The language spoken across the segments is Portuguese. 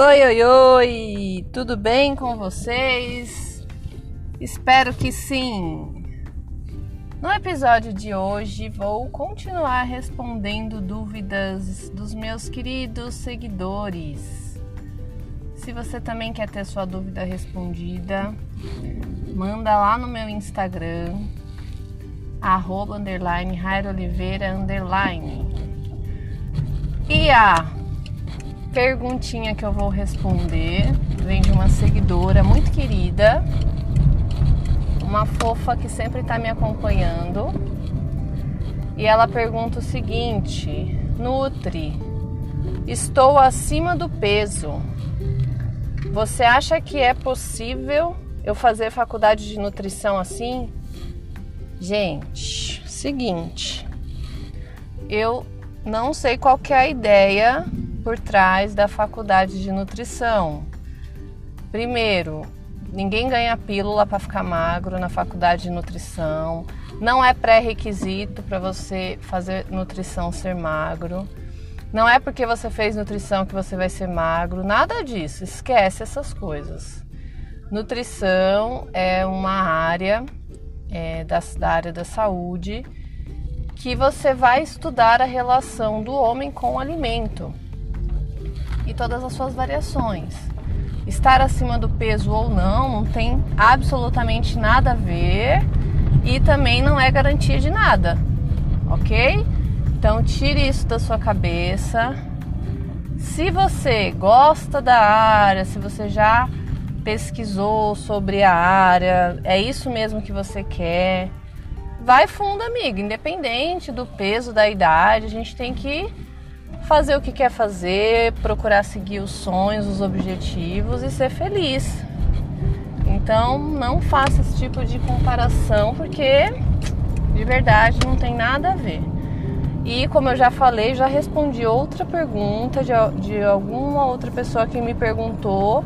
Oi, oi, oi! Tudo bem com vocês? Espero que sim! No episódio de hoje vou continuar respondendo dúvidas dos meus queridos seguidores. Se você também quer ter sua dúvida respondida, manda lá no meu Instagram, arroba underline Oliveira underline. E a perguntinha que eu vou responder vem de uma seguidora muito querida, uma fofa que sempre está me acompanhando. E ela pergunta o seguinte: Nutri, estou acima do peso. Você acha que é possível eu fazer faculdade de nutrição assim? Gente, seguinte, eu não sei qual é a ideia por trás da faculdade de nutrição. Primeiro, ninguém ganha pílula para ficar magro na faculdade de nutrição. Não é pré-requisito para você fazer nutrição ser magro. Não é porque você fez nutrição que você vai ser magro, nada disso. Esquece essas coisas. Nutrição é uma área é, da, da área da saúde que você vai estudar a relação do homem com o alimento e todas as suas variações. Estar acima do peso ou não não tem absolutamente nada a ver e também não é garantia de nada, ok? Então tire isso da sua cabeça. Se você gosta da área, se você já pesquisou sobre a área, é isso mesmo que você quer, vai fundo, amiga. Independente do peso, da idade, a gente tem que fazer o que quer fazer, procurar seguir os sonhos, os objetivos e ser feliz. Então não faça esse tipo de comparação porque de verdade não tem nada a ver. E como eu já falei, já respondi outra pergunta de, de alguma outra pessoa que me perguntou,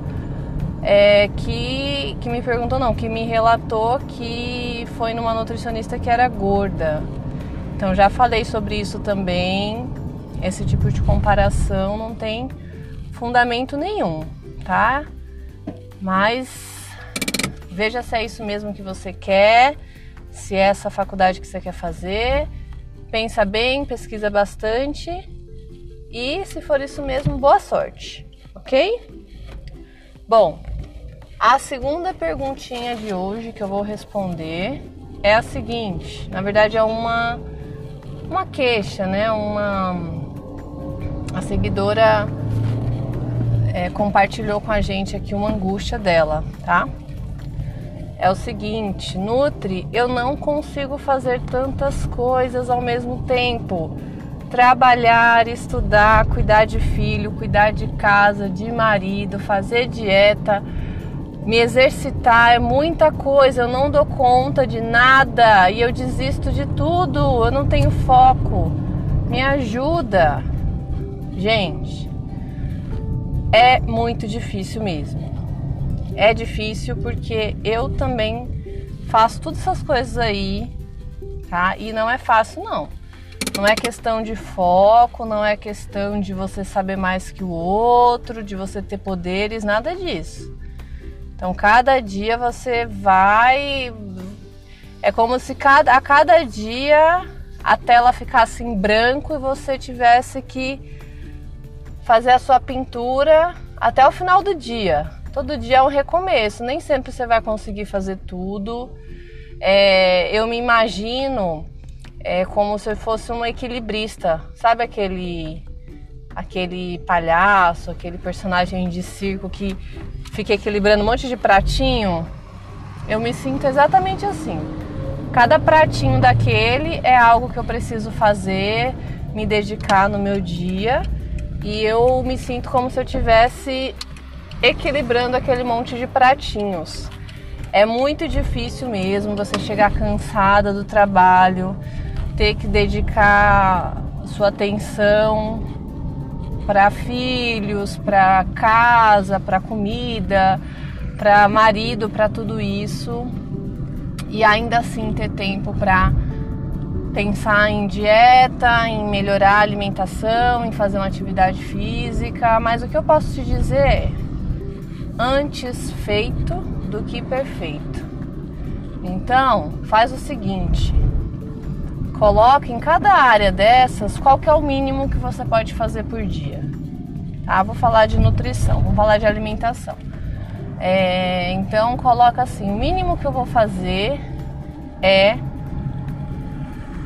é, que, que me perguntou não, que me relatou que foi numa nutricionista que era gorda. Então já falei sobre isso também esse tipo de comparação não tem fundamento nenhum, tá? Mas veja se é isso mesmo que você quer, se é essa faculdade que você quer fazer. Pensa bem, pesquisa bastante e se for isso mesmo, boa sorte, ok? Bom, a segunda perguntinha de hoje que eu vou responder é a seguinte: na verdade, é uma, uma queixa, né? Uma a seguidora é, compartilhou com a gente aqui uma angústia dela, tá? É o seguinte, Nutri, eu não consigo fazer tantas coisas ao mesmo tempo. Trabalhar, estudar, cuidar de filho, cuidar de casa, de marido, fazer dieta, me exercitar, é muita coisa, eu não dou conta de nada e eu desisto de tudo, eu não tenho foco. Me ajuda. Gente, é muito difícil mesmo. É difícil porque eu também faço todas essas coisas aí, tá? E não é fácil não. Não é questão de foco, não é questão de você saber mais que o outro, de você ter poderes, nada disso. Então, cada dia você vai. É como se cada, a cada dia a tela ficasse em branco e você tivesse que fazer a sua pintura até o final do dia. Todo dia é um recomeço, nem sempre você vai conseguir fazer tudo. É, eu me imagino é, como se eu fosse um equilibrista, sabe aquele aquele palhaço, aquele personagem de circo que fica equilibrando um monte de pratinho? Eu me sinto exatamente assim. Cada pratinho daquele é algo que eu preciso fazer, me dedicar no meu dia e eu me sinto como se eu tivesse equilibrando aquele monte de pratinhos. É muito difícil mesmo você chegar cansada do trabalho, ter que dedicar sua atenção para filhos, para casa, para comida, para marido, para tudo isso e ainda assim ter tempo para pensar em dieta, em melhorar a alimentação, em fazer uma atividade física, mas o que eu posso te dizer é antes feito do que perfeito. Então, faz o seguinte: coloque em cada área dessas qual que é o mínimo que você pode fazer por dia. Tá? Vou falar de nutrição, vou falar de alimentação. É, então coloca assim, o mínimo que eu vou fazer é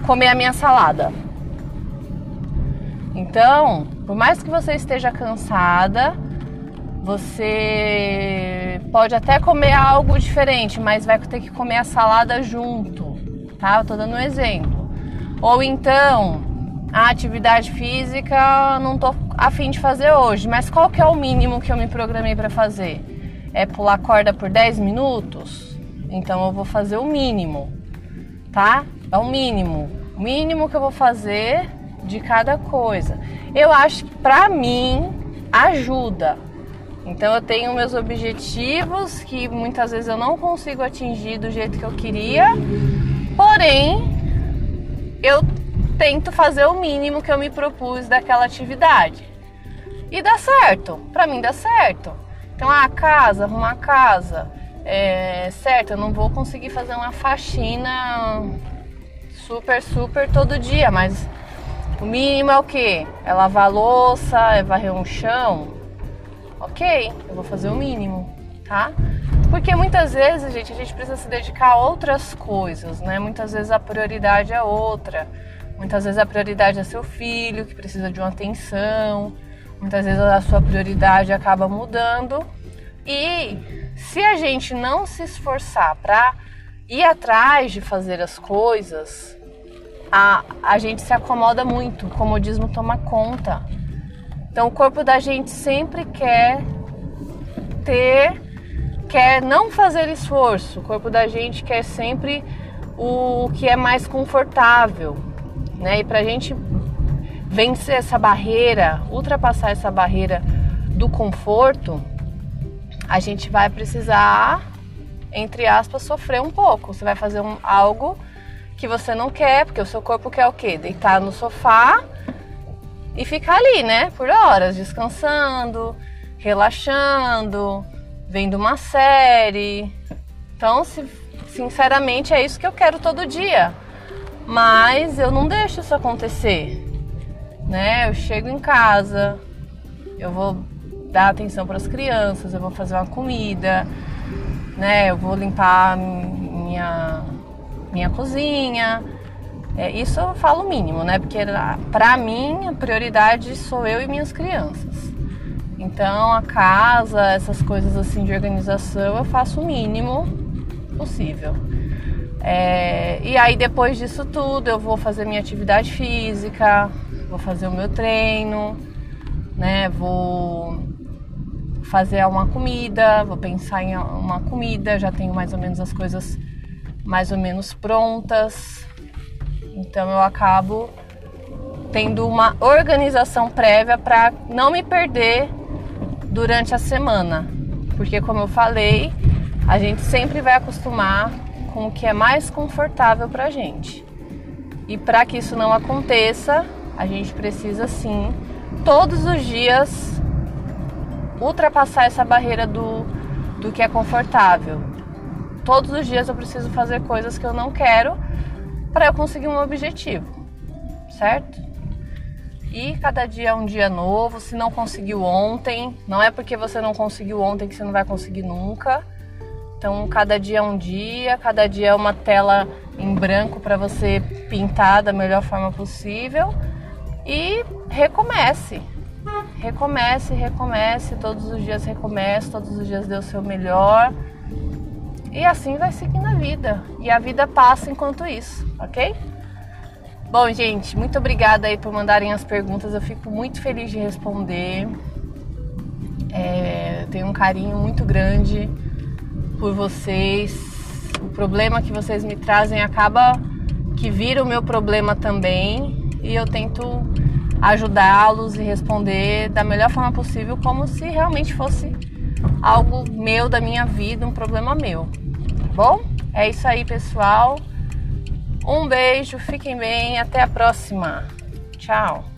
comer a minha salada. Então, por mais que você esteja cansada, você pode até comer algo diferente, mas vai ter que comer a salada junto, tá? Eu tô dando um exemplo. Ou então, a atividade física não tô afim de fazer hoje, mas qual que é o mínimo que eu me programei para fazer? É pular corda por 10 minutos? Então eu vou fazer o mínimo, tá? É o mínimo. O mínimo que eu vou fazer de cada coisa. Eu acho que pra mim ajuda. Então eu tenho meus objetivos que muitas vezes eu não consigo atingir do jeito que eu queria. Porém, eu tento fazer o mínimo que eu me propus daquela atividade. E dá certo, pra mim dá certo. Então, a ah, casa, arrumar casa, é, certo, eu não vou conseguir fazer uma faxina super, super todo dia, mas o mínimo é o que? É lavar a louça, é varrer um chão. Ok, eu vou fazer o mínimo, tá? Porque muitas vezes, gente, a gente precisa se dedicar a outras coisas, né? Muitas vezes a prioridade é outra. Muitas vezes a prioridade é seu filho, que precisa de uma atenção. Muitas vezes a sua prioridade acaba mudando. E se a gente não se esforçar para ir atrás de fazer as coisas, a, a gente se acomoda muito, o comodismo toma conta. Então o corpo da gente sempre quer ter, quer não fazer esforço. O corpo da gente quer sempre o que é mais confortável, né? E para a gente vencer essa barreira, ultrapassar essa barreira do conforto, a gente vai precisar, entre aspas, sofrer um pouco. Você vai fazer um, algo que você não quer, porque o seu corpo quer o quê? Deitar no sofá e ficar ali, né? Por horas, descansando, relaxando, vendo uma série. Então, se, sinceramente, é isso que eu quero todo dia. Mas eu não deixo isso acontecer, né? Eu chego em casa, eu vou dar atenção para as crianças, eu vou fazer uma comida, né? Eu vou limpar minha minha cozinha. É, isso eu falo mínimo, né? Porque para mim a prioridade sou eu e minhas crianças. Então a casa, essas coisas assim de organização eu faço o mínimo possível. É, e aí depois disso tudo eu vou fazer minha atividade física, vou fazer o meu treino, né? Vou fazer uma comida, vou pensar em uma comida, já tenho mais ou menos as coisas mais ou menos prontas. Então eu acabo tendo uma organização prévia para não me perder durante a semana. Porque como eu falei, a gente sempre vai acostumar com o que é mais confortável para a gente. E para que isso não aconteça, a gente precisa sim, todos os dias, ultrapassar essa barreira do, do que é confortável. Todos os dias eu preciso fazer coisas que eu não quero para eu conseguir um objetivo, certo? E cada dia é um dia novo. Se não conseguiu ontem, não é porque você não conseguiu ontem que você não vai conseguir nunca. Então, cada dia é um dia, cada dia é uma tela em branco para você pintar da melhor forma possível e recomece. Recomece, recomece, todos os dias recomece, todos os dias dê o seu melhor. E assim vai seguindo a vida. E a vida passa enquanto isso, ok? Bom, gente, muito obrigada aí por mandarem as perguntas. Eu fico muito feliz de responder. É, tenho um carinho muito grande por vocês. O problema que vocês me trazem acaba que vira o meu problema também e eu tento ajudá-los e responder da melhor forma possível, como se realmente fosse algo meu da minha vida, um problema meu. Tá bom? É isso aí, pessoal. Um beijo, fiquem bem, até a próxima. Tchau.